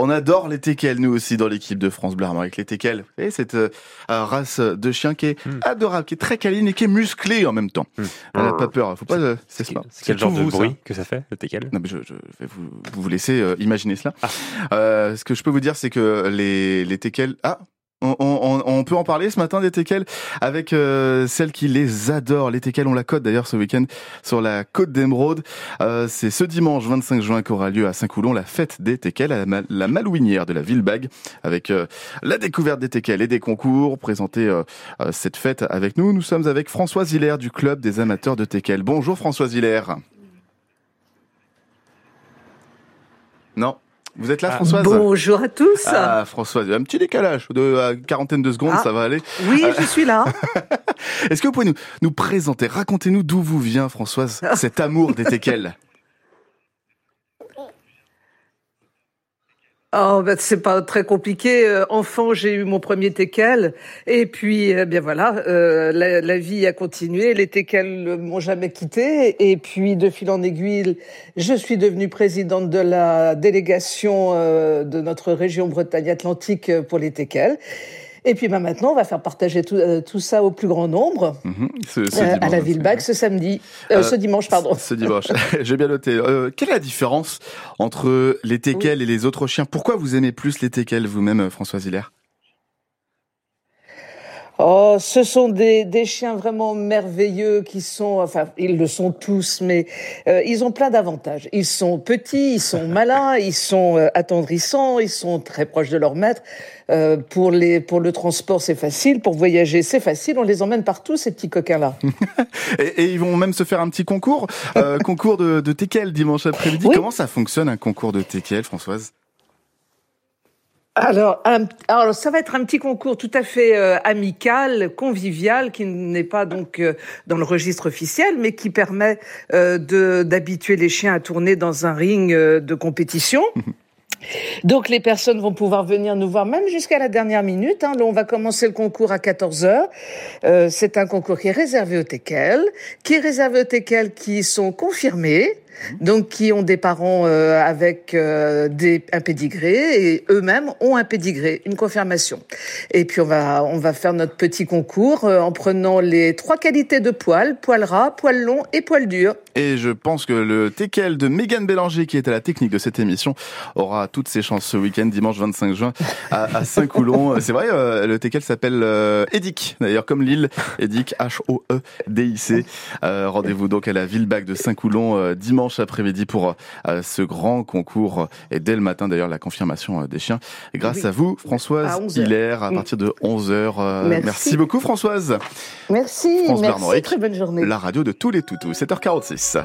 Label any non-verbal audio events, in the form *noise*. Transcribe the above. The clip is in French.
On adore les teckels, nous aussi, dans l'équipe de France Bleu avec les teckels. Vous savez, cette euh, race de chien qui est Hmm. adorable, qui est très câline et qui est musclée en même temps. Hmm. Elle n'a pas peur. Faut pas, euh, c'est C'est pas. c'est quel genre de vous, ça. bruit que ça fait, le teckel Non, mais je, je vais vous, vous laisser euh, imaginer cela. Ah. Euh, ce que je peux vous dire, c'est que les, les teckels... Ah on, on, on peut en parler ce matin des teckels avec euh, qui les adore. Les teckels, on la côte d'ailleurs ce week-end sur la côte d'Emeraude. Euh, c'est ce dimanche 25 juin qu'aura lieu à Saint-Coulon la fête des teckels à la, Ma- la Malouinière de la Villebague avec euh, la découverte des teckels et des concours. Présenter euh, euh, cette fête avec nous, nous sommes avec Françoise Hilaire du club des amateurs de teckels. Bonjour Françoise Hilaire. Non vous êtes là, Ah. Françoise Bonjour à tous. Ah, Françoise, un petit décalage de euh, quarantaine de secondes, Ah. ça va aller. Oui, je suis là. *laughs* Est-ce que vous pouvez nous, nous présenter, racontez-nous d'où vous vient, Françoise, *laughs* cet amour des teckels Oh, ben, c'est pas très compliqué. Euh, enfant, j'ai eu mon premier teckel. Et puis, eh bien voilà, euh, la, la vie a continué. Les teckels m'ont jamais quitté. Et puis, de fil en aiguille, je suis devenue présidente de la délégation euh, de notre région Bretagne-Atlantique pour les teckels. Et puis, ben, maintenant, on va faire partager tout, euh, tout ça au plus grand nombre Mhm, ce- ce euh, à la Villebague ce samedi, euh, ce dimanche, pardon. Ce dimanche, *laughs* j'ai bien noté. Quelle est la différence entre les teckels et les autres chiens? Pourquoi vous aimez plus les teckels vous-même, Françoise Hilaire Oh, ce sont des, des chiens vraiment merveilleux qui sont, enfin, ils le sont tous, mais euh, ils ont plein d'avantages. Ils sont petits, ils sont *laughs* malins, ils sont euh, attendrissants, ils sont très proches de leur maître. Euh, pour les, pour le transport, c'est facile. Pour voyager, c'est facile. On les emmène partout, ces petits coquins-là. *laughs* et, et ils vont même se faire un petit concours, euh, *laughs* concours de, de teckels dimanche après-midi. Oui. Comment ça fonctionne un concours de teckels, Françoise? Alors, un- alors, ça va être un petit concours tout à fait euh, amical, convivial, qui n'est pas donc euh, dans le registre officiel, mais qui permet euh, de d'habituer les chiens à tourner dans un ring euh, de compétition. *laughs* Donc les personnes vont pouvoir venir nous voir même jusqu'à la dernière minute. Hein. Là, on va commencer le concours à 14 heures. Euh, c'est un concours qui est réservé aux teckels, qui est réservé aux teckels qui sont confirmés, donc qui ont des parents euh, avec euh, des, un pédigré et eux-mêmes ont un pédigré, une confirmation. Et puis on va on va faire notre petit concours euh, en prenant les trois qualités de poils poil ras, poil long et poil dur. Et je pense que le teckel de Mégane Bélanger, qui est à la technique de cette émission, aura toutes ses chances ce week-end, dimanche 25 juin, à, à Saint-Coulon. *laughs* C'est vrai, le teckel s'appelle Edic, d'ailleurs comme l'île, Edic, H-O-E-D-I-C. Rendez-vous donc à la Villebague de Saint-Coulon euh, dimanche après-midi pour euh, ce grand concours. Et dès le matin, d'ailleurs, la confirmation euh, des chiens. Et grâce Oui. à vous, À Françoise 11 heures. Hilaire, à Mm. partir de 11h. Merci. merci beaucoup, Françoise. Merci, France merci, très bonne journée. La radio de tous les toutous, 7h46.